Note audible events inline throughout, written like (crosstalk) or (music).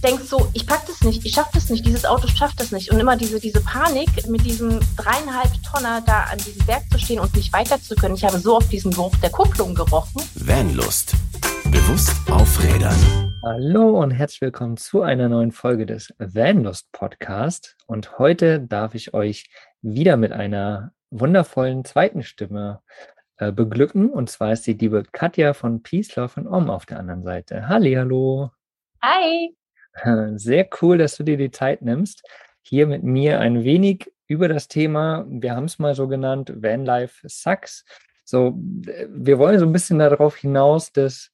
denkst so, ich pack das nicht, ich schaff das nicht, dieses Auto schafft das nicht. Und immer diese, diese Panik, mit diesem dreieinhalb Tonner da an diesem Berg zu stehen und nicht weiter zu können. Ich habe so oft diesen Geruch der Kupplung gerochen. Vanlust. Bewusst aufrädern. Hallo und herzlich willkommen zu einer neuen Folge des Vanlust Podcast. Und heute darf ich euch wieder mit einer wundervollen zweiten Stimme äh, beglücken. Und zwar ist die liebe Katja von Peace, Love and Om auf der anderen Seite. Hallo. Hi. (laughs) Sehr cool, dass du dir die Zeit nimmst, hier mit mir ein wenig über das Thema, wir haben es mal so genannt, Vanlife Sucks. So, wir wollen so ein bisschen darauf hinaus, dass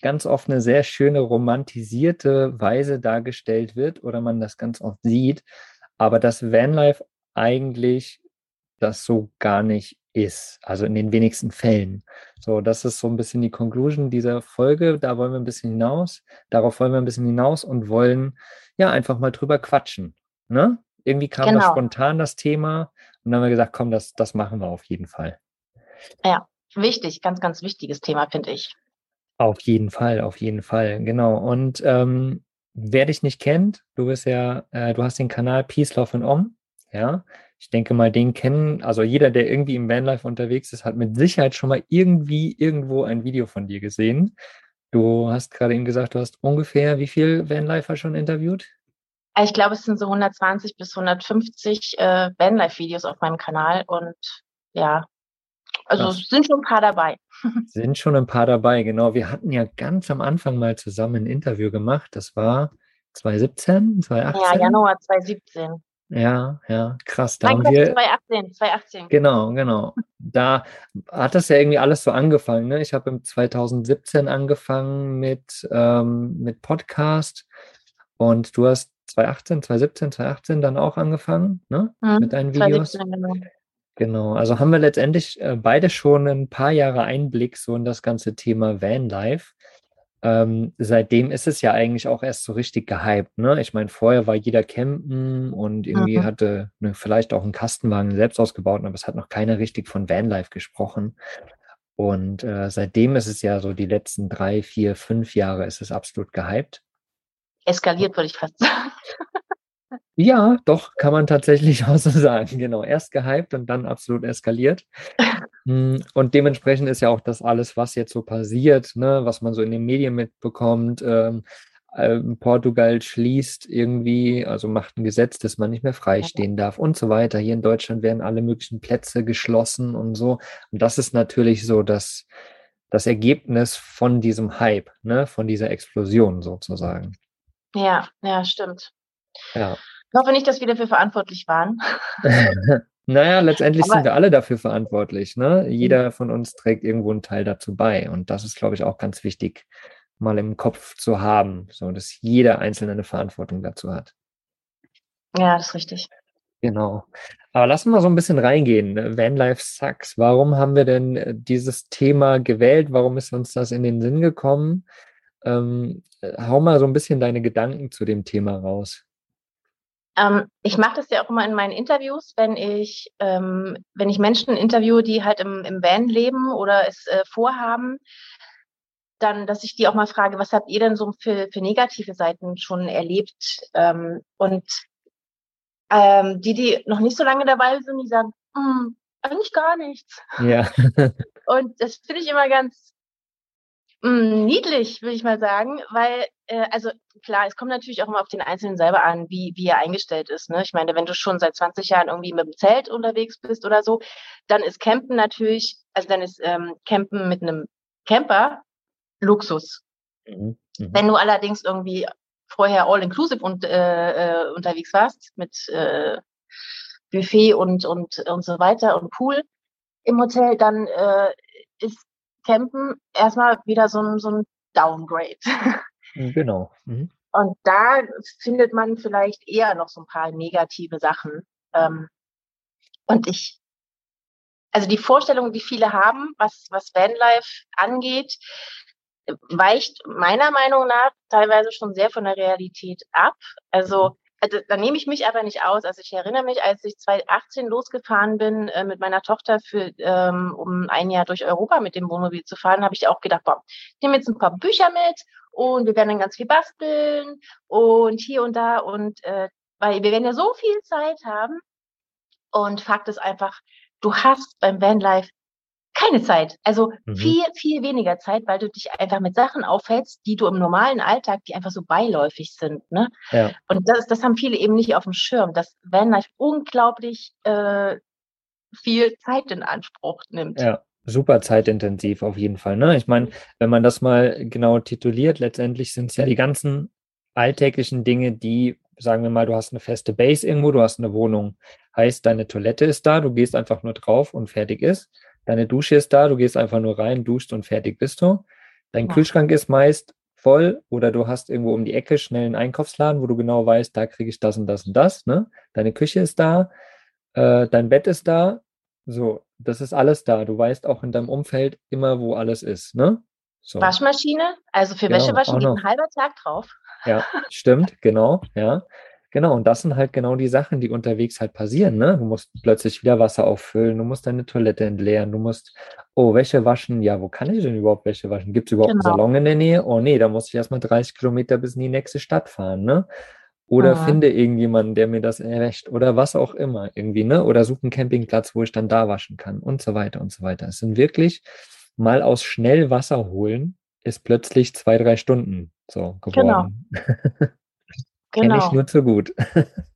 ganz oft eine sehr schöne romantisierte Weise dargestellt wird oder man das ganz oft sieht, aber dass Vanlife eigentlich das so gar nicht ist, also in den wenigsten Fällen. So, das ist so ein bisschen die Conclusion dieser Folge. Da wollen wir ein bisschen hinaus, darauf wollen wir ein bisschen hinaus und wollen ja einfach mal drüber quatschen. Ne? Irgendwie kam genau. das spontan das Thema und dann haben wir gesagt, komm, das, das machen wir auf jeden Fall. Ja, wichtig, ganz, ganz wichtiges Thema, finde ich. Auf jeden Fall, auf jeden Fall, genau. Und ähm, wer dich nicht kennt, du bist ja, äh, du hast den Kanal Peace, Love and Om, ja. Ich denke mal, den kennen, also jeder, der irgendwie im Vanlife unterwegs ist, hat mit Sicherheit schon mal irgendwie irgendwo ein Video von dir gesehen. Du hast gerade eben gesagt, du hast ungefähr wie viel Vanlifer schon interviewt? Ich glaube, es sind so 120 bis 150 äh, Vanlife-Videos auf meinem Kanal und ja, also es sind schon ein paar dabei. (laughs) Sind schon ein paar dabei, genau. Wir hatten ja ganz am Anfang mal zusammen ein Interview gemacht. Das war 2017, 2018? Ja, Januar 2017. Ja, ja, krass. Da haben wir, 2018, 2018. Genau, genau. Da hat das ja irgendwie alles so angefangen. Ne? Ich habe im 2017 angefangen mit, ähm, mit Podcast und du hast 2018, 2017, 2018 dann auch angefangen ne? Mhm, mit deinen Videos. 2017, genau. Genau, also haben wir letztendlich äh, beide schon ein paar Jahre Einblick so in das ganze Thema Vanlife. Ähm, seitdem ist es ja eigentlich auch erst so richtig gehypt. Ne? Ich meine, vorher war jeder campen und irgendwie mhm. hatte ne, vielleicht auch einen Kastenwagen selbst ausgebaut, aber es hat noch keiner richtig von Vanlife gesprochen. Und äh, seitdem ist es ja so, die letzten drei, vier, fünf Jahre ist es absolut gehypt. Eskaliert, würde ich fast (laughs) sagen. Ja, doch, kann man tatsächlich (laughs) auch so sagen. Genau, erst gehypt und dann absolut eskaliert. (laughs) Hm, und dementsprechend ist ja auch das alles, was jetzt so passiert, ne, was man so in den Medien mitbekommt. Ähm, äh, Portugal schließt irgendwie, also macht ein Gesetz, dass man nicht mehr freistehen darf und so weiter. Hier in Deutschland werden alle möglichen Plätze geschlossen und so. Und das ist natürlich so das, das Ergebnis von diesem Hype, ne, von dieser Explosion sozusagen. Ja, ja, stimmt. Ja. Ich hoffe nicht, dass wir dafür verantwortlich waren. (laughs) naja, letztendlich Aber sind wir alle dafür verantwortlich. Ne? Jeder von uns trägt irgendwo einen Teil dazu bei. Und das ist, glaube ich, auch ganz wichtig, mal im Kopf zu haben, so dass jeder Einzelne eine Verantwortung dazu hat. Ja, das ist richtig. Genau. Aber lass mal so ein bisschen reingehen. Vanlife Sucks. Warum haben wir denn äh, dieses Thema gewählt? Warum ist uns das in den Sinn gekommen? Ähm, hau mal so ein bisschen deine Gedanken zu dem Thema raus. Ähm, ich mache das ja auch immer in meinen Interviews, wenn ich, ähm, wenn ich Menschen interviewe, die halt im, im Van leben oder es äh, vorhaben, dann, dass ich die auch mal frage, was habt ihr denn so für, für negative Seiten schon erlebt? Ähm, und ähm, die, die noch nicht so lange dabei sind, die sagen, hm, eigentlich gar nichts. Ja. (laughs) und das finde ich immer ganz, Mm, niedlich, würde ich mal sagen, weil, äh, also klar, es kommt natürlich auch immer auf den Einzelnen selber an, wie, wie er eingestellt ist. Ne? Ich meine, wenn du schon seit 20 Jahren irgendwie mit dem Zelt unterwegs bist oder so, dann ist Campen natürlich, also dann ist ähm, Campen mit einem Camper Luxus. Mhm. Mhm. Wenn du allerdings irgendwie vorher all-inclusive und, äh, äh, unterwegs warst, mit äh, Buffet und, und, und so weiter und Pool im Hotel, dann äh, ist Campen erstmal wieder so ein, so ein Downgrade. (laughs) Mhm, genau. Mhm. Und da findet man vielleicht eher noch so ein paar negative Sachen. Ähm, und ich, also die Vorstellung, die viele haben, was, was Vanlife angeht, weicht meiner Meinung nach teilweise schon sehr von der Realität ab. Also also, da nehme ich mich aber nicht aus. Also ich erinnere mich, als ich 2018 losgefahren bin äh, mit meiner Tochter für ähm, um ein Jahr durch Europa mit dem Wohnmobil zu fahren, habe ich auch gedacht, boah, ich nehme jetzt ein paar Bücher mit und wir werden dann ganz viel basteln und hier und da und äh, weil wir werden ja so viel Zeit haben und Fakt ist einfach, du hast beim Vanlife keine Zeit. Also mhm. viel, viel weniger Zeit, weil du dich einfach mit Sachen aufhältst, die du im normalen Alltag, die einfach so beiläufig sind. Ne? Ja. Und das, das haben viele eben nicht auf dem Schirm, dass Vanlife unglaublich äh, viel Zeit in Anspruch nimmt. Ja, super zeitintensiv auf jeden Fall. Ne? Ich meine, wenn man das mal genau tituliert, letztendlich sind es ja die ganzen alltäglichen Dinge, die, sagen wir mal, du hast eine feste Base irgendwo, du hast eine Wohnung, heißt, deine Toilette ist da, du gehst einfach nur drauf und fertig ist. Deine Dusche ist da, du gehst einfach nur rein, duschst und fertig bist du. Dein ja. Kühlschrank ist meist voll oder du hast irgendwo um die Ecke schnell einen Einkaufsladen, wo du genau weißt, da kriege ich das und das und das. Ne? Deine Küche ist da, äh, dein Bett ist da. So, das ist alles da. Du weißt auch in deinem Umfeld immer, wo alles ist. Ne? So. Waschmaschine, also für genau, Wäschewaschen geht ein halber Tag drauf. Ja, stimmt, (laughs) genau, ja. Genau, und das sind halt genau die Sachen, die unterwegs halt passieren. Ne? Du musst plötzlich wieder Wasser auffüllen, du musst deine Toilette entleeren, du musst, oh, Wäsche waschen. Ja, wo kann ich denn überhaupt Wäsche waschen? Gibt es überhaupt genau. einen Salon in der Nähe? Oh nee, da muss ich erstmal 30 Kilometer bis in die nächste Stadt fahren. Ne? Oder Aha. finde irgendjemanden, der mir das errecht oder was auch immer irgendwie, ne? Oder suche einen Campingplatz, wo ich dann da waschen kann und so weiter und so weiter. Es sind wirklich mal aus schnell Wasser holen, ist plötzlich zwei, drei Stunden so geworden. (laughs) Genau. Genau. Kenne ich nur zu gut. (laughs)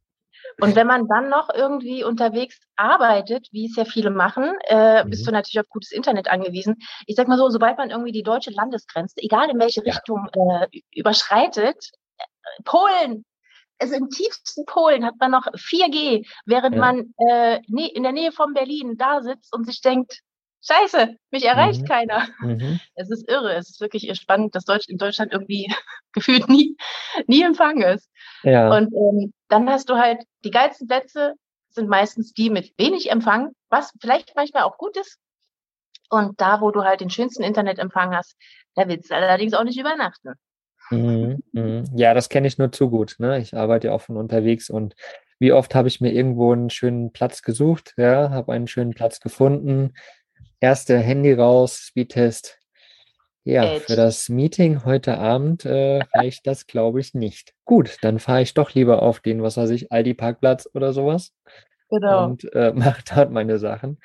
Und wenn man dann noch irgendwie unterwegs arbeitet, wie es ja viele machen, äh, mhm. bist du natürlich auf gutes Internet angewiesen. Ich sag mal so, sobald man irgendwie die deutsche Landesgrenze, egal in welche ja. Richtung, äh, überschreitet, äh, Polen, also im tiefsten Polen hat man noch 4G, während ja. man äh, nee, in der Nähe von Berlin da sitzt und sich denkt, Scheiße, mich erreicht mhm. keiner. Mhm. Es ist irre. Es ist wirklich spannend, dass Deutsch, in Deutschland irgendwie (laughs) gefühlt nie, nie Empfang ist. Ja. Und ähm, dann hast du halt die geilsten Plätze sind meistens die mit wenig Empfang, was vielleicht manchmal auch gut ist. Und da, wo du halt den schönsten Internetempfang hast, da willst du allerdings auch nicht übernachten. Mhm, mhm. Ja, das kenne ich nur zu gut. Ne? Ich arbeite ja auch von unterwegs und wie oft habe ich mir irgendwo einen schönen Platz gesucht, ja, habe einen schönen Platz gefunden, erste Handy raus, Speedtest. Ja, Edge. für das Meeting heute Abend äh, reicht das, glaube ich, nicht. Gut, dann fahre ich doch lieber auf den, was weiß ich, Aldi-Parkplatz oder sowas. Genau. Und äh, (laughs) mache dort meine Sachen.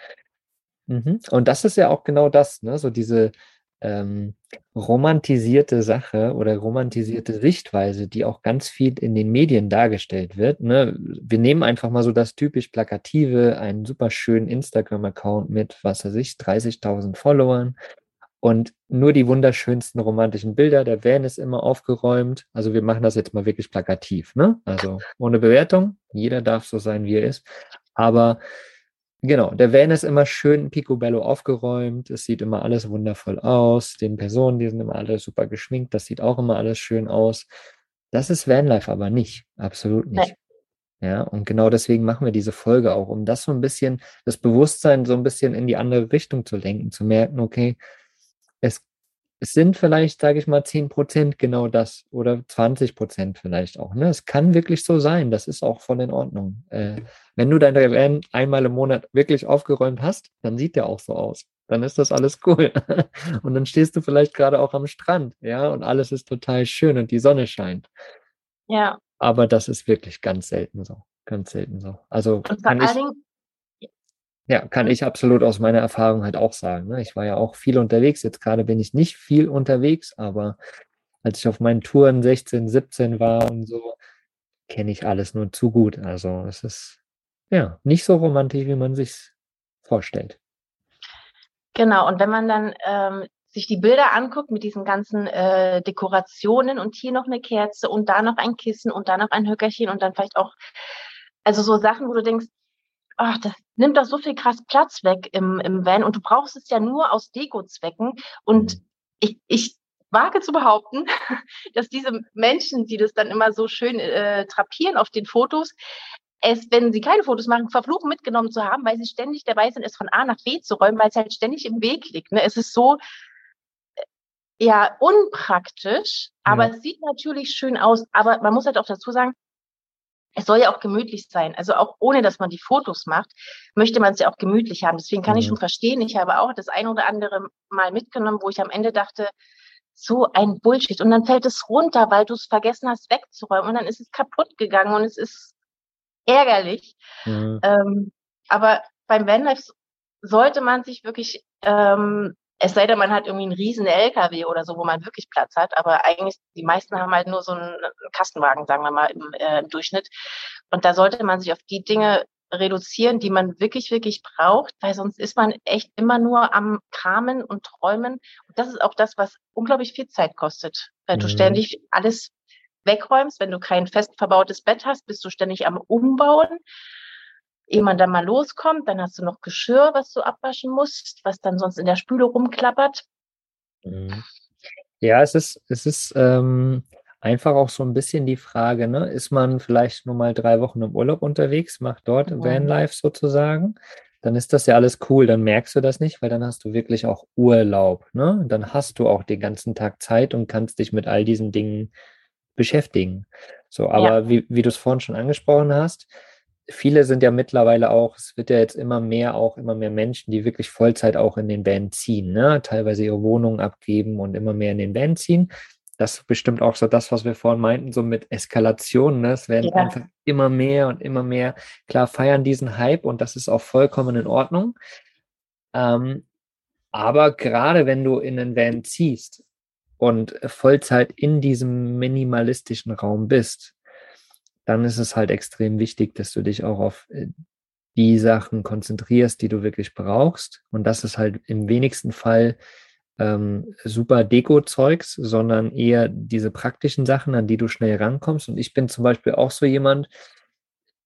Mhm. Und das ist ja auch genau das, ne? So diese ähm, romantisierte Sache oder romantisierte Sichtweise, die auch ganz viel in den Medien dargestellt wird. Ne? Wir nehmen einfach mal so das typisch Plakative, einen super schönen Instagram-Account mit, was weiß ich, 30.000 Followern und nur die wunderschönsten romantischen Bilder. Der Van ist immer aufgeräumt. Also wir machen das jetzt mal wirklich plakativ. Ne? Also ohne Bewertung. Jeder darf so sein, wie er ist. Aber Genau, der Van ist immer schön picobello aufgeräumt. Es sieht immer alles wundervoll aus. Den Personen, die sind immer alle super geschminkt. Das sieht auch immer alles schön aus. Das ist Vanlife aber nicht. Absolut nicht. Nein. Ja, und genau deswegen machen wir diese Folge auch, um das so ein bisschen, das Bewusstsein so ein bisschen in die andere Richtung zu lenken, zu merken, okay, es sind vielleicht, sage ich mal, 10 Prozent genau das oder 20 Prozent vielleicht auch. Ne? Es kann wirklich so sein, das ist auch voll in Ordnung. Äh, wenn du dein Van einmal im Monat wirklich aufgeräumt hast, dann sieht der auch so aus. Dann ist das alles cool. (laughs) und dann stehst du vielleicht gerade auch am Strand, ja, und alles ist total schön und die Sonne scheint. Ja. Aber das ist wirklich ganz selten so. Ganz selten so. Also und vor allen Dingen, ja, kann ich absolut aus meiner Erfahrung halt auch sagen. Ne? Ich war ja auch viel unterwegs. Jetzt gerade bin ich nicht viel unterwegs, aber als ich auf meinen Touren 16, 17 war und so, kenne ich alles nur zu gut. Also es ist ja nicht so romantisch, wie man sich vorstellt. Genau, und wenn man dann ähm, sich die Bilder anguckt mit diesen ganzen äh, Dekorationen und hier noch eine Kerze und da noch ein Kissen und da noch ein Höckerchen und dann vielleicht auch, also so Sachen, wo du denkst, ach, das nimmt doch so viel krass Platz weg im, im Van und du brauchst es ja nur aus Deko-Zwecken. Und mhm. ich, ich wage zu behaupten, (laughs) dass diese Menschen, die das dann immer so schön äh, trapieren auf den Fotos, es, wenn sie keine Fotos machen, verfluchen mitgenommen zu haben, weil sie ständig dabei sind, es von A nach B zu räumen, weil es halt ständig im Weg liegt. Ne? Es ist so äh, ja unpraktisch, aber ja. es sieht natürlich schön aus. Aber man muss halt auch dazu sagen, es soll ja auch gemütlich sein. Also auch ohne, dass man die Fotos macht, möchte man es ja auch gemütlich haben. Deswegen kann mhm. ich schon verstehen. Ich habe auch das ein oder andere Mal mitgenommen, wo ich am Ende dachte, so ein Bullshit. Und dann fällt es runter, weil du es vergessen hast wegzuräumen und dann ist es kaputt gegangen und es ist ärgerlich. Mhm. Ähm, aber beim Vanlife sollte man sich wirklich, ähm, es sei denn, man hat irgendwie einen riesen LKW oder so, wo man wirklich Platz hat, aber eigentlich die meisten haben halt nur so einen Kastenwagen, sagen wir mal, im, äh, im Durchschnitt. Und da sollte man sich auf die Dinge reduzieren, die man wirklich, wirklich braucht, weil sonst ist man echt immer nur am Kramen und Träumen. Und das ist auch das, was unglaublich viel Zeit kostet, weil mhm. du ständig alles wegräumst. Wenn du kein fest verbautes Bett hast, bist du ständig am Umbauen. Ehe man dann mal loskommt, dann hast du noch Geschirr, was du abwaschen musst, was dann sonst in der Spüle rumklappert. Mhm. Ja, es ist, es ist, ähm, einfach auch so ein bisschen die Frage, ne, ist man vielleicht nur mal drei Wochen im Urlaub unterwegs, macht dort mhm. Vanlife sozusagen, dann ist das ja alles cool, dann merkst du das nicht, weil dann hast du wirklich auch Urlaub, ne? Dann hast du auch den ganzen Tag Zeit und kannst dich mit all diesen Dingen beschäftigen. So, aber ja. wie, wie du es vorhin schon angesprochen hast, viele sind ja mittlerweile auch, es wird ja jetzt immer mehr auch immer mehr Menschen, die wirklich Vollzeit auch in den Van ziehen, ne? teilweise ihre Wohnungen abgeben und immer mehr in den Van ziehen das ist bestimmt auch so das, was wir vorhin meinten, so mit Eskalation. Ne? Es werden ja. einfach immer mehr und immer mehr, klar, feiern diesen Hype und das ist auch vollkommen in Ordnung. Ähm, aber gerade wenn du in einen Van ziehst und Vollzeit in diesem minimalistischen Raum bist, dann ist es halt extrem wichtig, dass du dich auch auf äh, die Sachen konzentrierst, die du wirklich brauchst. Und das ist halt im wenigsten Fall ähm, super Deko-Zeugs, sondern eher diese praktischen Sachen, an die du schnell rankommst. Und ich bin zum Beispiel auch so jemand,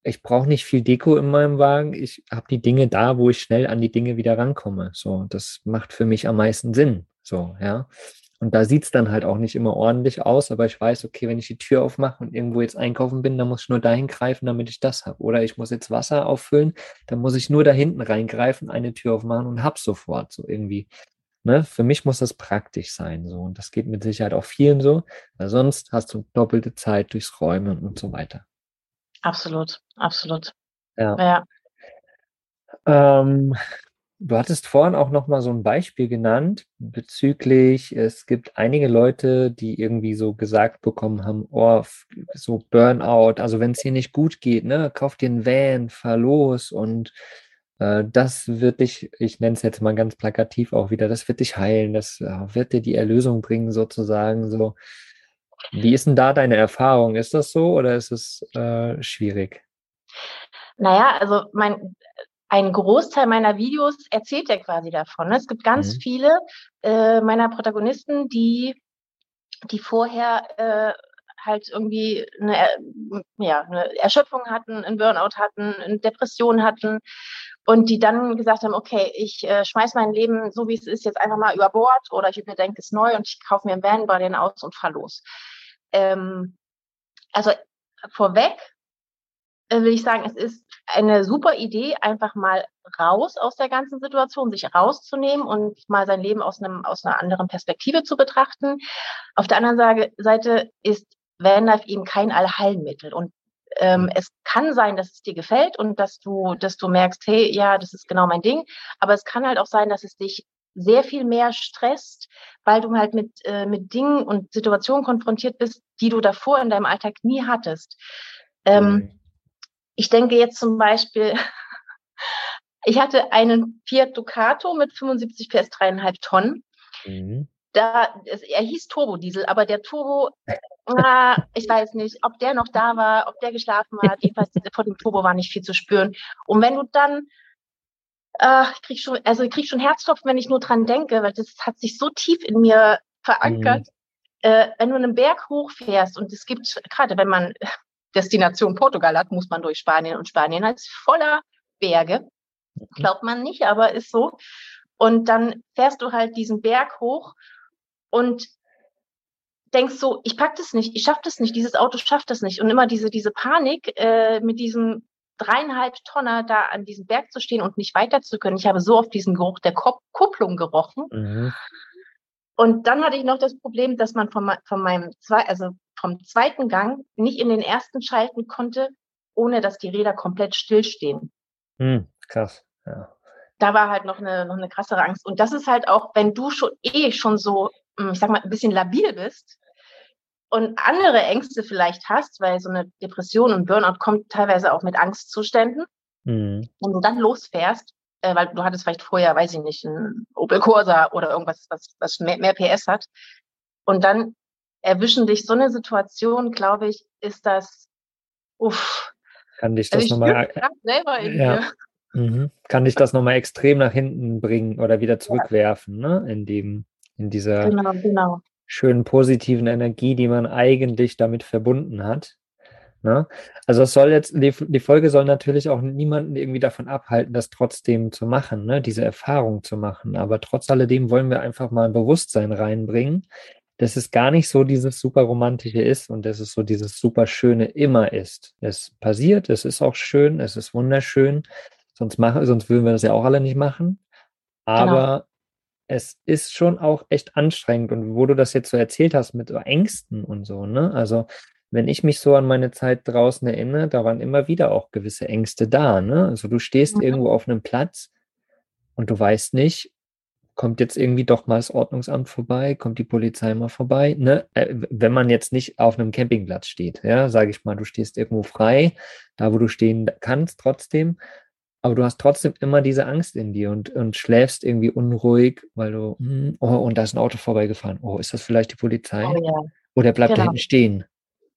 ich brauche nicht viel Deko in meinem Wagen. Ich habe die Dinge da, wo ich schnell an die Dinge wieder rankomme. So, das macht für mich am meisten Sinn. So, ja. Und da sieht es dann halt auch nicht immer ordentlich aus, aber ich weiß, okay, wenn ich die Tür aufmache und irgendwo jetzt einkaufen bin, dann muss ich nur dahin greifen, damit ich das habe. Oder ich muss jetzt Wasser auffüllen, dann muss ich nur da hinten reingreifen, eine Tür aufmachen und hab's sofort. So irgendwie. Ne? Für mich muss das praktisch sein. So. Und das geht mit Sicherheit auch vielen so, weil sonst hast du doppelte Zeit durchs Räumen und so weiter. Absolut, absolut. Ja. ja. Ähm, du hattest vorhin auch noch mal so ein Beispiel genannt bezüglich, es gibt einige Leute, die irgendwie so gesagt bekommen haben, oh, so Burnout, also wenn es hier nicht gut geht, ne, kauf dir einen Van, fahr los und äh, das wird dich, ich nenne es jetzt mal ganz plakativ auch wieder, das wird dich heilen, das äh, wird dir die Erlösung bringen sozusagen. So, wie ist denn da deine Erfahrung? Ist das so oder ist es äh, schwierig? Naja, also mein, ein Großteil meiner Videos erzählt ja quasi davon. Ne? Es gibt ganz mhm. viele äh, meiner Protagonisten, die, die vorher äh, halt irgendwie eine, ja, eine Erschöpfung hatten, einen Burnout hatten, eine Depression hatten und die dann gesagt haben, okay, ich äh, schmeiß mein Leben so wie es ist jetzt einfach mal über Bord oder ich überdenke es neu und ich kaufe mir einen Van, baue den aus und fahr los. Ähm, also vorweg will ich sagen, es ist eine super Idee, einfach mal raus aus der ganzen Situation, sich rauszunehmen und mal sein Leben aus einem aus einer anderen Perspektive zu betrachten. Auf der anderen Seite ist Vanlife eben kein Allheilmittel und ähm, mhm. es kann sein, dass es dir gefällt und dass du, dass du merkst, hey, ja, das ist genau mein Ding. Aber es kann halt auch sein, dass es dich sehr viel mehr stresst, weil du halt mit, äh, mit Dingen und Situationen konfrontiert bist, die du davor in deinem Alltag nie hattest. Ähm, mhm. Ich denke jetzt zum Beispiel, (laughs) ich hatte einen Fiat Ducato mit 75 PS dreieinhalb Tonnen. Mhm. Da, es, er hieß Turbodiesel, aber der Turbo (laughs) Ah, ich weiß nicht, ob der noch da war, ob der geschlafen hat. Jedenfalls (laughs) vor dem Turbo war nicht viel zu spüren. Und wenn du dann, äh, ich krieg schon, also ich krieg schon Herzklopfen, wenn ich nur dran denke, weil das hat sich so tief in mir verankert. Mhm. Äh, wenn du einen Berg hochfährst und es gibt, gerade wenn man Destination Portugal hat, muss man durch Spanien und Spanien ist voller Berge. Glaubt man nicht, aber ist so. Und dann fährst du halt diesen Berg hoch und denkst so, ich pack das nicht, ich schaff das nicht, dieses Auto schafft das nicht. Und immer diese, diese Panik äh, mit diesem dreieinhalb Tonner da an diesem Berg zu stehen und nicht weiter zu können. Ich habe so oft diesen Geruch der Kop Kupplung gerochen. Mhm. Und dann hatte ich noch das Problem, dass man von, von meinem zwei, also vom zweiten Gang nicht in den ersten schalten konnte, ohne dass die Räder komplett stillstehen. Mhm, krass, ja. Da war halt noch eine, noch eine krassere Angst. Und das ist halt auch, wenn du schon eh schon so hm, ich sag mal, ein bisschen labil bist und andere Ängste vielleicht hast, weil so eine Depression und Burnout kommt teilweise auch mit Angstzuständen. Mhm. Und du dann losfährst, äh, weil du hattest vielleicht vorher, weiß ich nicht, ein Opel Corsa oder irgendwas, was, was mehr, mehr PS hat. Und dann erwischen dich so eine Situation, glaube ich, ist das, uff. Kann dich das also nochmal, ja. Mhm. Kann dich das nochmal extrem nach hinten bringen oder wieder zurückwerfen, ja. ne? In dem, in dieser genau, genau. schönen positiven Energie, die man eigentlich damit verbunden hat. Ne? Also es soll jetzt, die, die, Folge soll natürlich auch niemanden irgendwie davon abhalten, das trotzdem zu machen, ne? diese Erfahrung zu machen. Aber trotz alledem wollen wir einfach mal ein Bewusstsein reinbringen, dass es gar nicht so dieses super romantische ist und dass es so dieses super schöne immer ist. Es passiert, es ist auch schön, es ist wunderschön. Sonst machen, sonst würden wir das ja auch alle nicht machen. Genau. Aber genau. es ist schon auch echt anstrengend. Und wo du das jetzt so erzählt hast mit Ängsten und so, ne? Also wenn ich mich so an meine Zeit draußen erinnere, da waren immer wieder auch gewisse Ängste da. Ne? Also du stehst mhm. irgendwo auf einem Platz und du weißt nicht, kommt jetzt irgendwie doch mal das Ordnungsamt vorbei, kommt die Polizei mal vorbei. Ne? Äh, wenn man jetzt nicht auf einem Campingplatz steht, ja, sage ich mal, du stehst irgendwo frei, da wo du stehen kannst trotzdem, aber du hast trotzdem immer diese Angst in dir und, und schläfst irgendwie unruhig, weil du, hm, oh, und da ist ein Auto vorbeigefahren. Oh, ist das vielleicht die Polizei? Oh, ja. Oder bleibt genau. da hinten stehen?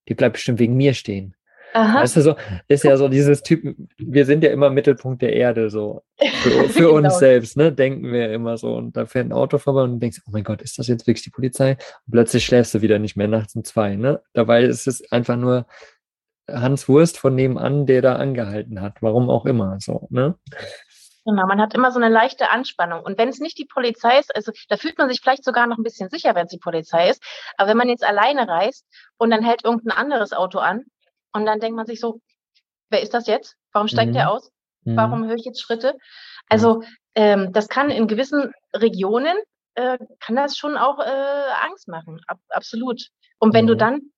die bleibt bestimmt wegen mir stehen. Aha. Weißt du, so, ist ja so dieses Typ, wir sind ja immer Mittelpunkt der Erde, so. Für, (laughs) für genau. uns selbst, ne, denken wir immer so. Und da fährt ein Auto vorbei und du denkst, oh mein Gott, ist das jetzt wirklich die Polizei? Und plötzlich schläfst du wieder nicht mehr nachts um zwei, ne? Dabei ist es einfach nur Hans Wurst von nebenan, der da angehalten hat. Warum auch immer, so, ne? Genau, man hat immer so eine leichte Anspannung. Und wenn es nicht die Polizei ist, also da fühlt man sich vielleicht sogar noch ein bisschen sicher, wenn es die Polizei ist. Aber wenn man jetzt alleine reist und dann hält irgendein anderes Auto an und dann denkt man sich so, wer ist das jetzt? Warum steigt mhm. der aus? Mhm. Warum höre ich jetzt Schritte? Also ähm, das kann in gewissen Regionen, äh, kann das schon auch äh, Angst machen. Ab, absolut. Und wenn mhm. du dann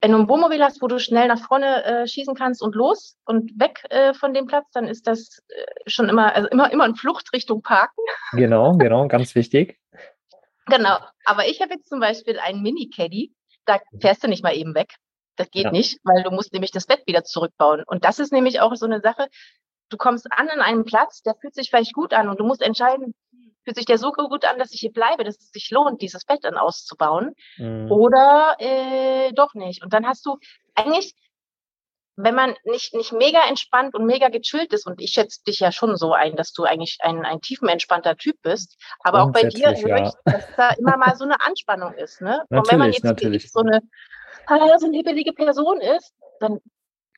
wenn du ein Wohnmobil hast, wo du schnell nach vorne äh, schießen kannst und los und weg äh, von dem Platz, dann ist das äh, schon immer, also immer, immer in Fluchtrichtung Parken. Genau, (laughs) genau, ganz wichtig. Genau. Aber ich habe jetzt zum Beispiel einen Mini-Caddy, da fährst du nicht mal eben weg. Das geht ja. nicht, weil du musst nämlich das Bett wieder zurückbauen. Und das ist nämlich auch so eine Sache. Du kommst an an einem Platz, der fühlt sich vielleicht gut an und du musst entscheiden, fühlt sich der so gut an, dass ich hier bleibe, dass es sich lohnt, dieses Bett dann auszubauen mhm. oder äh, doch nicht. Und dann hast du eigentlich, wenn man nicht, nicht mega entspannt und mega gechillt ist, und ich schätze dich ja schon so ein, dass du eigentlich ein, ein tiefenentspannter Typ bist, aber auch bei dir höre ich, dass da immer mal so eine Anspannung ist. Ne? Natürlich, und wenn man jetzt natürlich. so eine, eine hibbelige Person ist, dann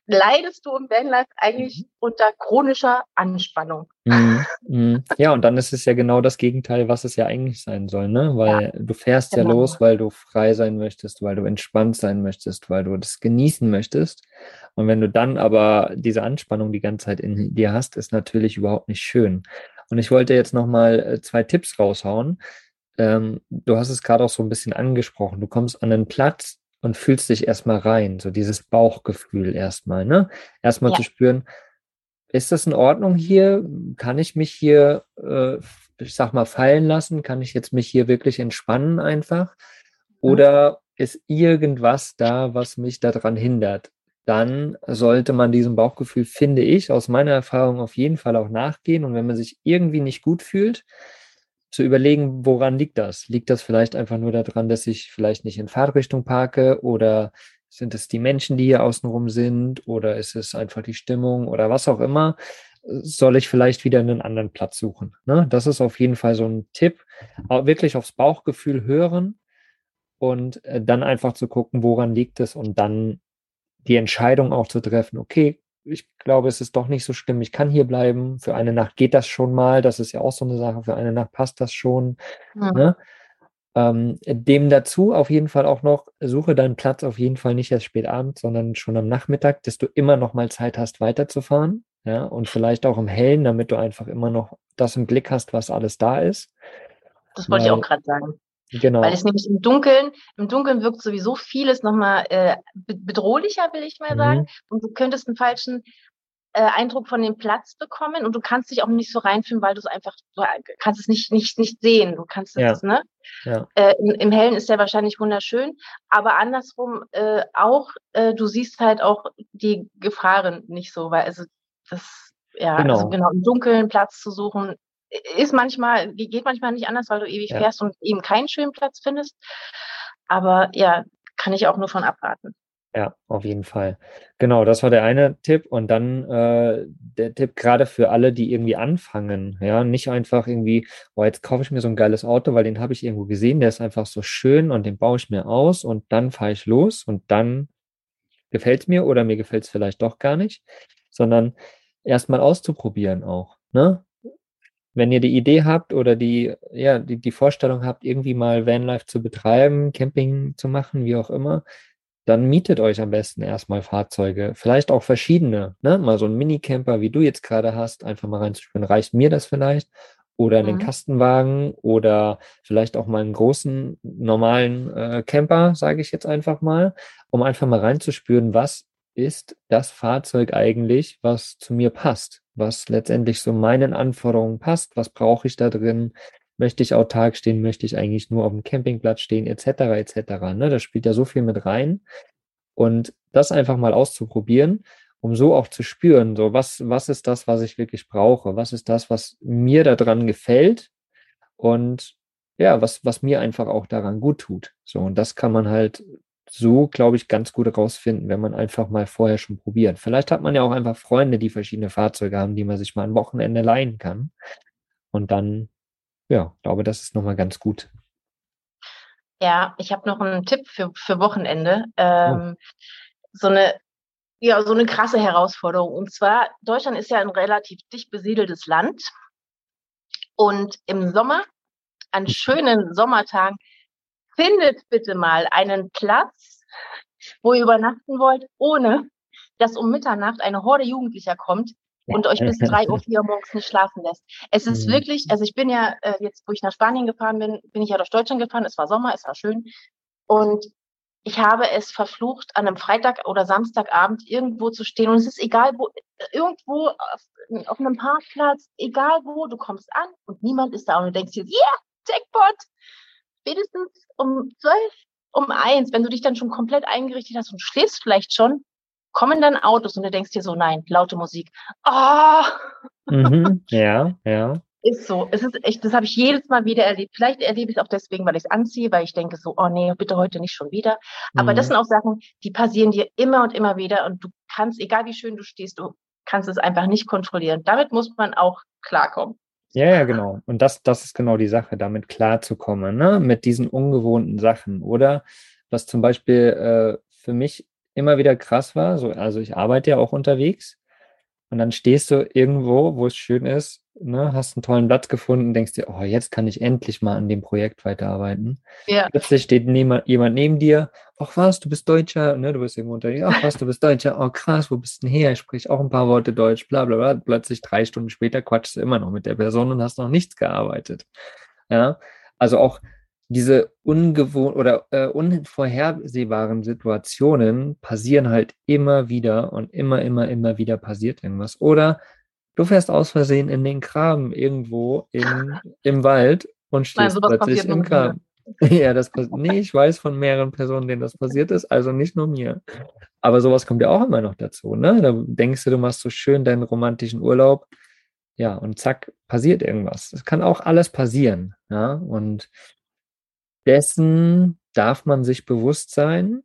leidest du im Vanlife eigentlich mhm. unter chronischer Anspannung. Mhm. (laughs) Mhm. Ja, und dann ist es ja genau das Gegenteil, was es ja eigentlich sein soll, ne? Weil ja, du fährst genau. ja los, weil du frei sein möchtest, weil du entspannt sein möchtest, weil du das genießen möchtest. Und wenn du dann aber diese Anspannung die ganze Zeit in dir hast, ist natürlich überhaupt nicht schön. Und ich wollte jetzt nochmal äh, zwei Tipps raushauen. Ähm, du hast es gerade auch so ein bisschen angesprochen. Du kommst an einen Platz, und fühlst dich erstmal rein, so dieses Bauchgefühl erstmal, ne? Erstmal ja. zu spüren, ist das in Ordnung hier? Kann ich mich hier, äh, ich sag mal, fallen lassen? Kann ich jetzt mich hier wirklich entspannen einfach? Oder ist irgendwas da, was mich daran hindert? Dann sollte man diesem Bauchgefühl, finde ich, aus meiner Erfahrung auf jeden Fall auch nachgehen. Und wenn man sich irgendwie nicht gut fühlt, zu überlegen, woran liegt das? Liegt das vielleicht einfach nur daran, dass ich vielleicht nicht in Fahrtrichtung parke oder sind es die Menschen, die hier außenrum sind oder ist es einfach die Stimmung oder was auch immer? Soll ich vielleicht wieder einen anderen Platz suchen? Ne? Das ist auf jeden Fall so ein Tipp. Aber wirklich aufs Bauchgefühl hören und äh, dann einfach zu gucken, woran liegt es und dann die Entscheidung auch zu treffen, okay, ich glaube, es ist doch nicht so schlimm. Ich kann hier bleiben. Für eine Nacht geht das schon mal. Das ist ja auch so eine Sache. Für eine Nacht passt das schon. Ja. Ne? Ähm, dem dazu auf jeden Fall auch noch, suche deinen Platz auf jeden Fall nicht erst spät abends, sondern schon am Nachmittag, dass du immer noch mal Zeit hast, weiterzufahren. Ja, und vielleicht auch im Hellen, damit du einfach immer noch das im Blick hast, was alles da ist. Das wollte Weil, ich auch gerade sagen. Genau. Weil es nämlich im Dunkeln, im Dunkeln wirkt sowieso vieles nochmal äh, bedrohlicher, will ich mal sagen. Mhm. Und du könntest einen falschen äh, Eindruck von dem Platz bekommen und du kannst dich auch nicht so reinfühlen, weil du es einfach, du kannst es nicht, nicht, nicht sehen. Du kannst es, ja. ne? Ja. Äh, im, im, Hellen ist der wahrscheinlich wunderschön, aber andersrum äh, auch, äh, du siehst halt auch die Gefahren nicht so, weil also das, ja, genau, also genau im Dunkeln Platz zu suchen, ist manchmal, geht manchmal nicht anders, weil du ewig ja. fährst und eben keinen schönen Platz findest. Aber ja, kann ich auch nur von abraten. Ja, auf jeden Fall. Genau, das war der eine Tipp. Und dann äh, der Tipp gerade für alle, die irgendwie anfangen. Ja, nicht einfach irgendwie, boah, jetzt kaufe ich mir so ein geiles Auto, weil den habe ich irgendwo gesehen, der ist einfach so schön und den baue ich mir aus und dann fahre ich los und dann gefällt es mir oder mir gefällt es vielleicht doch gar nicht, sondern erstmal auszuprobieren auch. Ne? Wenn ihr die Idee habt oder die, ja, die, die Vorstellung habt, irgendwie mal Vanlife zu betreiben, Camping zu machen, wie auch immer, dann mietet euch am besten erstmal Fahrzeuge, vielleicht auch verschiedene, ne? Mal so ein Minicamper, wie du jetzt gerade hast, einfach mal reinzuspüren, reicht mir das vielleicht? Oder einen mhm. Kastenwagen oder vielleicht auch mal einen großen, normalen äh, Camper, sage ich jetzt einfach mal, um einfach mal reinzuspüren, was ist das Fahrzeug eigentlich, was zu mir passt, was letztendlich so meinen Anforderungen passt, was brauche ich da drin, möchte ich autark stehen, möchte ich eigentlich nur auf dem Campingplatz stehen, etc., etc. Ne? Da spielt ja so viel mit rein. Und das einfach mal auszuprobieren, um so auch zu spüren, so was, was ist das, was ich wirklich brauche? Was ist das, was mir daran gefällt? Und ja, was, was mir einfach auch daran gut tut. So, und das kann man halt so, glaube ich, ganz gut rausfinden, wenn man einfach mal vorher schon probiert. Vielleicht hat man ja auch einfach Freunde, die verschiedene Fahrzeuge haben, die man sich mal ein Wochenende leihen kann. Und dann ja, glaube, das ist nochmal ganz gut. Ja, ich habe noch einen Tipp für, für Wochenende. Ähm, oh. So eine ja, so eine krasse Herausforderung. Und zwar, Deutschland ist ja ein relativ dicht besiedeltes Land. Und im Sommer, an schönen Sommertagen, findet bitte mal einen Platz, wo ihr übernachten wollt, ohne dass um Mitternacht eine Horde Jugendlicher kommt, und euch bis (laughs) drei Uhr, vier Uhr morgens nicht schlafen lässt. Es ist mhm. wirklich, also ich bin ja äh, jetzt, wo ich nach Spanien gefahren bin, bin ich ja durch Deutschland gefahren. Es war Sommer, es war schön. Und ich habe es verflucht, an einem Freitag oder Samstagabend irgendwo zu stehen. Und es ist egal, wo, irgendwo auf, auf einem Parkplatz, egal wo, du kommst an und niemand ist da. Und du denkst dir, yeah, Jackpot! Spätestens um zwölf, um eins, wenn du dich dann schon komplett eingerichtet hast und schläfst vielleicht schon, kommen dann Autos und du denkst dir so, nein, laute Musik. Oh! Mhm, (laughs) ja, ja. Ist so. Es ist echt, das habe ich jedes Mal wieder erlebt. Vielleicht erlebe ich es auch deswegen, weil ich es anziehe, weil ich denke so, oh nee, bitte heute nicht schon wieder. Aber mhm. das sind auch Sachen, die passieren dir immer und immer wieder und du kannst, egal wie schön du stehst, du kannst es einfach nicht kontrollieren. Damit muss man auch klarkommen. Ja, ja, genau. Und das, das ist genau die Sache, damit klarzukommen, ne? Mit diesen ungewohnten Sachen. Oder was zum Beispiel äh, für mich immer wieder krass war. So, also ich arbeite ja auch unterwegs und dann stehst du irgendwo, wo es schön ist, ne, hast einen tollen Platz gefunden, denkst dir, oh, jetzt kann ich endlich mal an dem Projekt weiterarbeiten. Ja. Plötzlich steht jemand, jemand neben dir, ach was, du bist Deutscher, ne, du bist irgendwo unterwegs, ach was, du bist Deutscher, oh krass, wo bist du denn her? Ich spreche auch ein paar Worte Deutsch, bla bla bla. Plötzlich drei Stunden später quatschst du immer noch mit der Person und hast noch nichts gearbeitet. Ja, also auch diese ungewohnt oder äh, unvorhersehbaren Situationen passieren halt immer wieder und immer, immer, immer wieder passiert irgendwas. Oder du fährst aus Versehen in den Graben irgendwo in, (laughs) im Wald und stehst Nein, plötzlich im Graben. (laughs) Ja, das passiert. Nee, ich weiß von mehreren Personen, denen das passiert ist, also nicht nur mir. Aber sowas kommt ja auch immer noch dazu, ne? Da denkst du, du machst so schön deinen romantischen Urlaub. Ja, und zack, passiert irgendwas. Es kann auch alles passieren, ja. Und dessen darf man sich bewusst sein.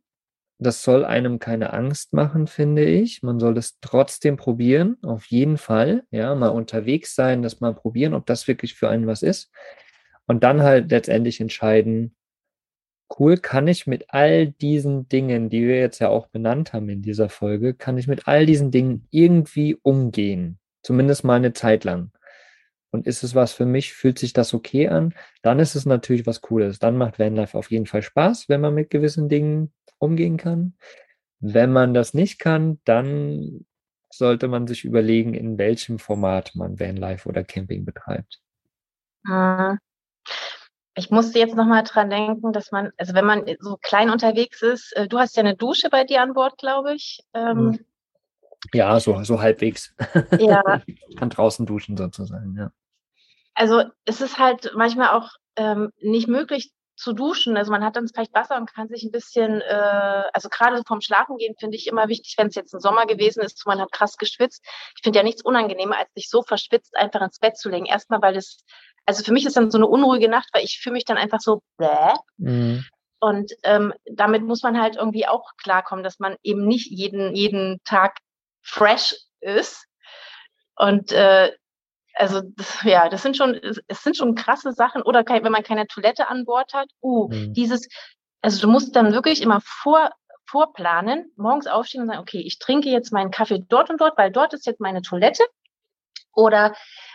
Das soll einem keine Angst machen, finde ich. Man soll es trotzdem probieren, auf jeden Fall. Ja, mal unterwegs sein, das mal probieren, ob das wirklich für einen was ist. Und dann halt letztendlich entscheiden, cool, kann ich mit all diesen Dingen, die wir jetzt ja auch benannt haben in dieser Folge, kann ich mit all diesen Dingen irgendwie umgehen. Zumindest mal eine Zeit lang und ist es was für mich, fühlt sich das okay an, dann ist es natürlich was Cooles. Dann macht Vanlife auf jeden Fall Spaß, wenn man mit gewissen Dingen umgehen kann. Wenn man das nicht kann, dann sollte man sich überlegen, in welchem Format man Vanlife oder Camping betreibt. Ah. Ich musste jetzt nochmal dran denken, dass man, also wenn man so klein unterwegs ist, äh, du hast ja eine Dusche bei dir an Bord, glaube ich. Ähm, mhm. Ja, so, so halbwegs. Ja. (laughs) Kann draußen duschen sozusagen, ja. Also es ist halt manchmal auch ähm, nicht möglich zu duschen. Also man hat dann vielleicht Wasser und kann sich ein bisschen, äh, also gerade vom Schlafen gehen finde ich immer wichtig, wenn es jetzt ein Sommer gewesen ist, man hat krass geschwitzt. Ich finde ja nichts unangenehmer, als sich so verschwitzt einfach ins Bett zu legen. Erstmal, weil es, also für mich ist dann so eine unruhige Nacht, weil ich fühle mich dann einfach so bläh. Mhm. Und ähm, damit muss man halt irgendwie auch klarkommen, dass man eben nicht jeden, jeden Tag fresh ist. Und äh, also das, ja, das sind schon, es sind schon krasse Sachen. Oder kein, wenn man keine Toilette an Bord hat, uh, mhm. dieses, also du musst dann wirklich immer vor, vorplanen, morgens aufstehen und sagen, okay, ich trinke jetzt meinen Kaffee dort und dort, weil dort ist jetzt meine Toilette. Oder,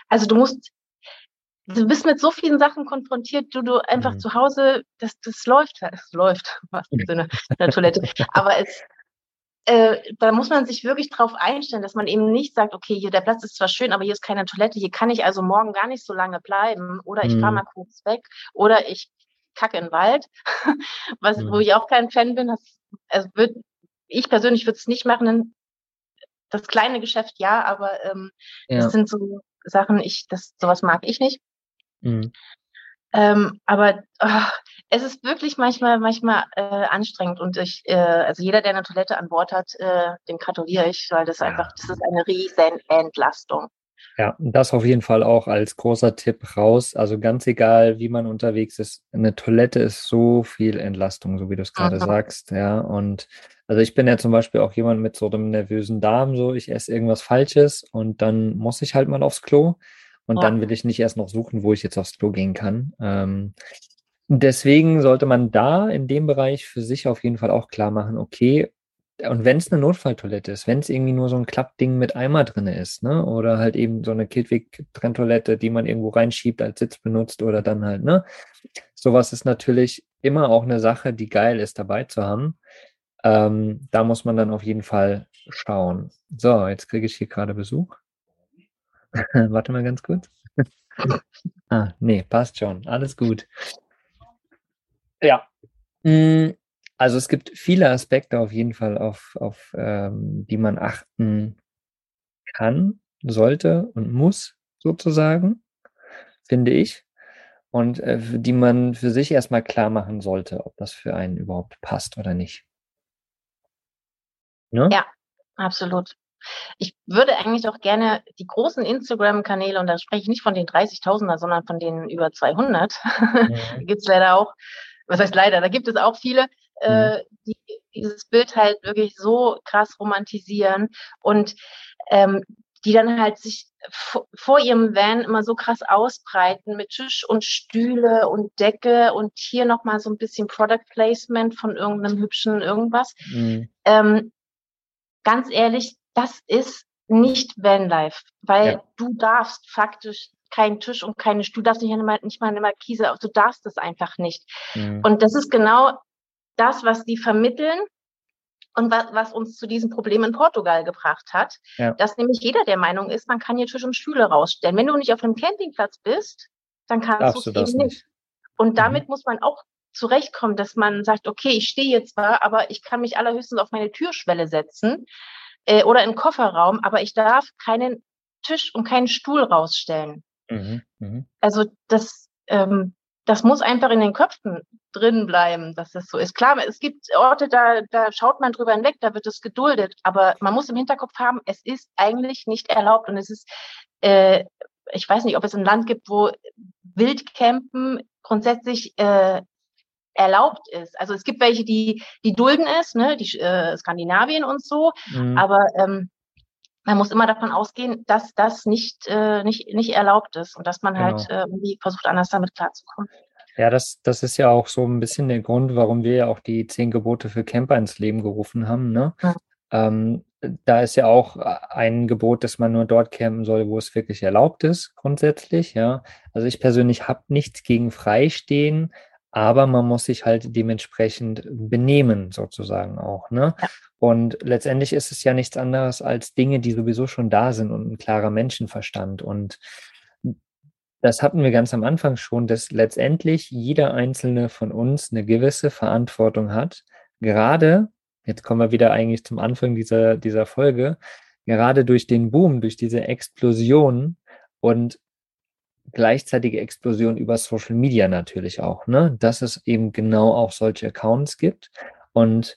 also du musst, du bist mit so vielen Sachen konfrontiert, du, du einfach mhm. zu Hause, das, das läuft, (laughs) es läuft, was im Sinne der Toilette. (laughs) Aber es, äh, da muss man sich wirklich drauf einstellen, dass man eben nicht sagt, okay, hier der Platz ist zwar schön, aber hier ist keine Toilette, hier kann ich also morgen gar nicht so lange bleiben oder ich mhm. fahre mal kurz weg oder ich kacke in den Wald, (laughs) was, mhm. wo ich auch kein Fan bin. Das, also würd, ich persönlich würde es nicht machen. Das kleine Geschäft ja, aber ähm, ja. das sind so Sachen, ich, das sowas mag ich nicht. Mhm. Ähm, aber oh, es ist wirklich manchmal, manchmal äh, anstrengend und ich, äh, also jeder, der eine Toilette an Bord hat, äh, dem gratuliere ich, weil das ja. einfach, das ist eine riesen Entlastung. Ja, das auf jeden Fall auch als großer Tipp raus. Also ganz egal, wie man unterwegs ist, eine Toilette ist so viel Entlastung, so wie du es gerade mhm. sagst. Ja, und also ich bin ja zum Beispiel auch jemand mit so einem nervösen Darm, so ich esse irgendwas Falsches und dann muss ich halt mal aufs Klo. Und ja. dann will ich nicht erst noch suchen, wo ich jetzt aufs Klo gehen kann. Ähm, deswegen sollte man da in dem Bereich für sich auf jeden Fall auch klar machen, okay, und wenn es eine Notfalltoilette ist, wenn es irgendwie nur so ein Klappding mit Eimer drin ist, ne? Oder halt eben so eine Kidwig-Trenntoilette, die man irgendwo reinschiebt, als Sitz benutzt oder dann halt, ne? Sowas ist natürlich immer auch eine Sache, die geil ist, dabei zu haben. Ähm, da muss man dann auf jeden Fall schauen. So, jetzt kriege ich hier gerade Besuch. (laughs) Warte mal ganz kurz. (laughs) ah, nee, passt schon. Alles gut. Ja. Mm, also es gibt viele Aspekte auf jeden Fall, auf, auf ähm, die man achten kann, sollte und muss, sozusagen, finde ich. Und äh, die man für sich erstmal klar machen sollte, ob das für einen überhaupt passt oder nicht. Ne? Ja, absolut. Ich würde eigentlich auch gerne die großen Instagram-Kanäle, und da spreche ich nicht von den 30.000er, sondern von den über 200, (laughs) mhm. gibt es leider auch, was heißt leider, da gibt es auch viele, äh, mhm. die dieses Bild halt wirklich so krass romantisieren und ähm, die dann halt sich vor ihrem Van immer so krass ausbreiten mit Tisch und Stühle und Decke und hier nochmal so ein bisschen Product Placement von irgendeinem hübschen irgendwas. Mhm. Ähm, ganz ehrlich, das ist nicht Vanlife, weil ja. du darfst faktisch keinen Tisch und keine Stuhl, darfst nicht, mal, nicht mal eine Markise, du darfst es einfach nicht. Mhm. Und das ist genau das, was die vermitteln und was, was uns zu diesem Problem in Portugal gebracht hat, ja. dass nämlich jeder der Meinung ist, man kann hier Tisch und Stühle rausstellen. Wenn du nicht auf einem Campingplatz bist, dann kannst du es eben nicht. Und mhm. damit mhm. muss man auch zurechtkommen, dass man sagt, okay, ich stehe jetzt zwar, aber ich kann mich allerhöchstens auf meine Türschwelle setzen äh, oder im Kofferraum, aber ich darf keinen Tisch und keinen Stuhl rausstellen. Mhm, mh. Also das, ähm, das muss einfach in den Köpfen drin bleiben, dass das so ist. Klar, es gibt Orte, da, da schaut man drüber hinweg, da wird es geduldet, aber man muss im Hinterkopf haben, es ist eigentlich nicht erlaubt und es ist, äh, ich weiß nicht, ob es ein Land gibt, wo Wildcampen grundsätzlich äh, erlaubt ist. Also es gibt welche, die, die dulden es, ne, die äh, Skandinavien und so, mhm. aber ähm, man muss immer davon ausgehen, dass das nicht, äh, nicht, nicht erlaubt ist und dass man genau. halt äh, irgendwie versucht, anders damit klarzukommen. Ja, das, das ist ja auch so ein bisschen der Grund, warum wir ja auch die zehn Gebote für Camper ins Leben gerufen haben. Ne? Ja. Ähm, da ist ja auch ein Gebot, dass man nur dort campen soll, wo es wirklich erlaubt ist, grundsätzlich. Ja, also ich persönlich habe nichts gegen Freistehen, aber man muss sich halt dementsprechend benehmen, sozusagen auch. Ne? Ja. Und letztendlich ist es ja nichts anderes als Dinge, die sowieso schon da sind und ein klarer Menschenverstand. Und das hatten wir ganz am Anfang schon, dass letztendlich jeder einzelne von uns eine gewisse Verantwortung hat. Gerade, jetzt kommen wir wieder eigentlich zum Anfang dieser, dieser Folge, gerade durch den Boom, durch diese Explosion und gleichzeitige Explosion über Social Media natürlich auch, ne? dass es eben genau auch solche Accounts gibt. Und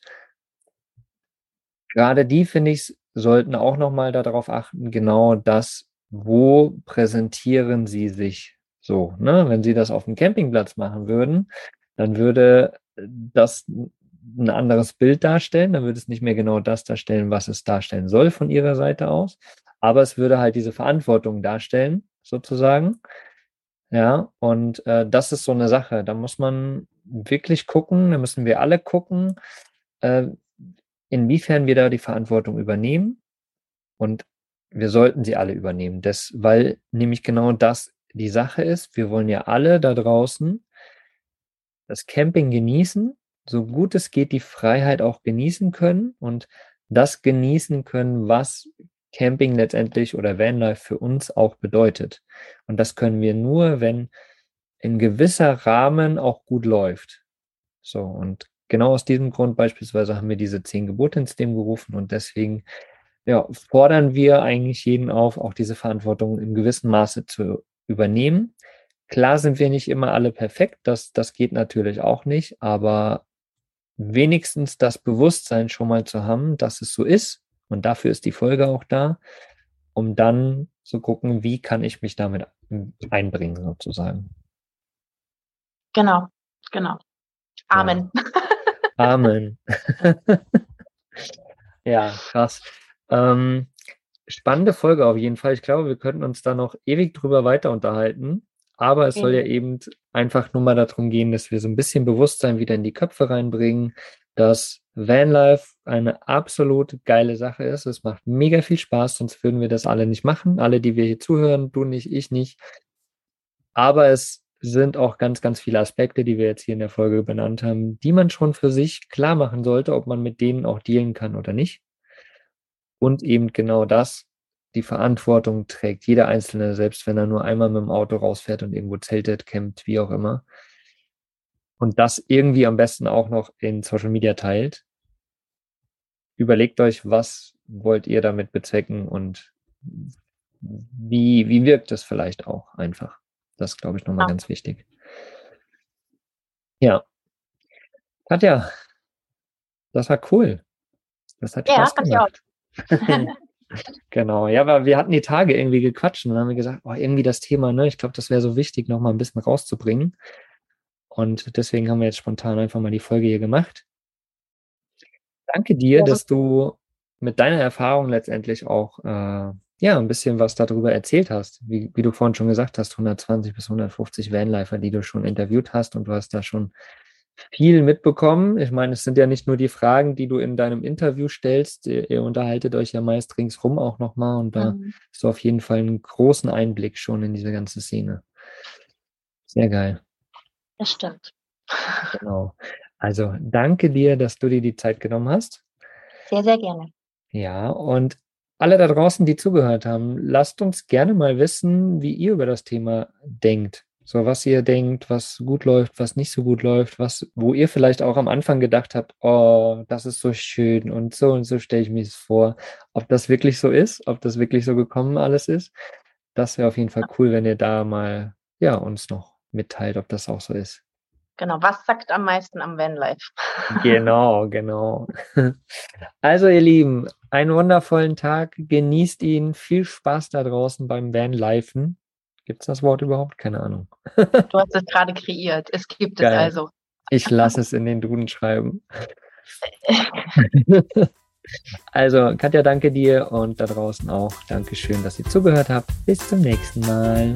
gerade die, finde ich, sollten auch nochmal darauf achten, genau das, wo präsentieren sie sich so. Ne? Wenn sie das auf dem Campingplatz machen würden, dann würde das ein anderes Bild darstellen, dann würde es nicht mehr genau das darstellen, was es darstellen soll von ihrer Seite aus, aber es würde halt diese Verantwortung darstellen, sozusagen. Ja, und äh, das ist so eine Sache. Da muss man wirklich gucken, da müssen wir alle gucken, äh, inwiefern wir da die Verantwortung übernehmen. Und wir sollten sie alle übernehmen, das, weil nämlich genau das die Sache ist. Wir wollen ja alle da draußen das Camping genießen, so gut es geht, die Freiheit auch genießen können und das genießen können, was Camping letztendlich oder Vanlife für uns auch bedeutet. Und das können wir nur, wenn in gewisser Rahmen auch gut läuft. So, und genau aus diesem Grund beispielsweise haben wir diese zehn Gebote ins Leben gerufen und deswegen ja, fordern wir eigentlich jeden auf, auch diese Verantwortung in gewissem Maße zu übernehmen. Klar sind wir nicht immer alle perfekt, das, das geht natürlich auch nicht, aber wenigstens das Bewusstsein schon mal zu haben, dass es so ist. Und dafür ist die Folge auch da, um dann zu gucken, wie kann ich mich damit einbringen, sozusagen. Genau, genau. Amen. Ja. Amen. (laughs) (laughs) ja, krass. Ähm, spannende Folge auf jeden Fall. Ich glaube, wir könnten uns da noch ewig drüber weiter unterhalten. Aber es soll ja eben einfach nur mal darum gehen, dass wir so ein bisschen Bewusstsein wieder in die Köpfe reinbringen, dass Vanlife eine absolut geile Sache ist. Es macht mega viel Spaß, sonst würden wir das alle nicht machen. Alle, die wir hier zuhören, du nicht, ich nicht. Aber es sind auch ganz, ganz viele Aspekte, die wir jetzt hier in der Folge benannt haben, die man schon für sich klar machen sollte, ob man mit denen auch dealen kann oder nicht. Und eben genau das, die Verantwortung trägt jeder Einzelne, selbst wenn er nur einmal mit dem Auto rausfährt und irgendwo zeltet, campt, wie auch immer. Und das irgendwie am besten auch noch in Social Media teilt. Überlegt euch, was wollt ihr damit bezwecken und wie, wie wirkt es vielleicht auch einfach. Das glaube ich nochmal ja. ganz wichtig. Ja. Katja, das war cool. Das hat ja, Spaß gemacht. (laughs) Genau, ja, aber wir hatten die Tage irgendwie gequatscht und dann haben wir gesagt, oh, irgendwie das Thema, ne, ich glaube, das wäre so wichtig, nochmal ein bisschen rauszubringen. Und deswegen haben wir jetzt spontan einfach mal die Folge hier gemacht. Danke dir, ja. dass du mit deiner Erfahrung letztendlich auch äh, ja ein bisschen was darüber erzählt hast. Wie, wie du vorhin schon gesagt hast, 120 bis 150 Vanlifer, die du schon interviewt hast und du hast da schon viel mitbekommen. Ich meine, es sind ja nicht nur die Fragen, die du in deinem Interview stellst. Ihr, ihr unterhaltet euch ja meist ringsrum auch nochmal und da mhm. hast du auf jeden Fall einen großen Einblick schon in diese ganze Szene. Sehr geil. Das stimmt. Genau. Also danke dir, dass du dir die Zeit genommen hast. Sehr, sehr gerne. Ja, und alle da draußen, die zugehört haben, lasst uns gerne mal wissen, wie ihr über das Thema denkt. So, was ihr denkt, was gut läuft, was nicht so gut läuft, was, wo ihr vielleicht auch am Anfang gedacht habt, oh, das ist so schön und so und so stelle ich mir es vor. Ob das wirklich so ist, ob das wirklich so gekommen alles ist, das wäre auf jeden Fall cool, wenn ihr da mal, ja, uns noch mitteilt, ob das auch so ist. Genau, was sagt am meisten am Vanlife? (laughs) genau, genau. (laughs) Also, ihr Lieben, einen wundervollen Tag, genießt ihn, viel Spaß da draußen beim Vanlifen Gibt es das Wort überhaupt? Keine Ahnung. (laughs) Du hast es gerade kreiert. Es gibt Geil. es also. Ich lasse es in den Duden schreiben. also, Katja, danke dir und da draußen auch. Dankeschön, dass ihr zugehört habt. Bis zum nächsten Mal.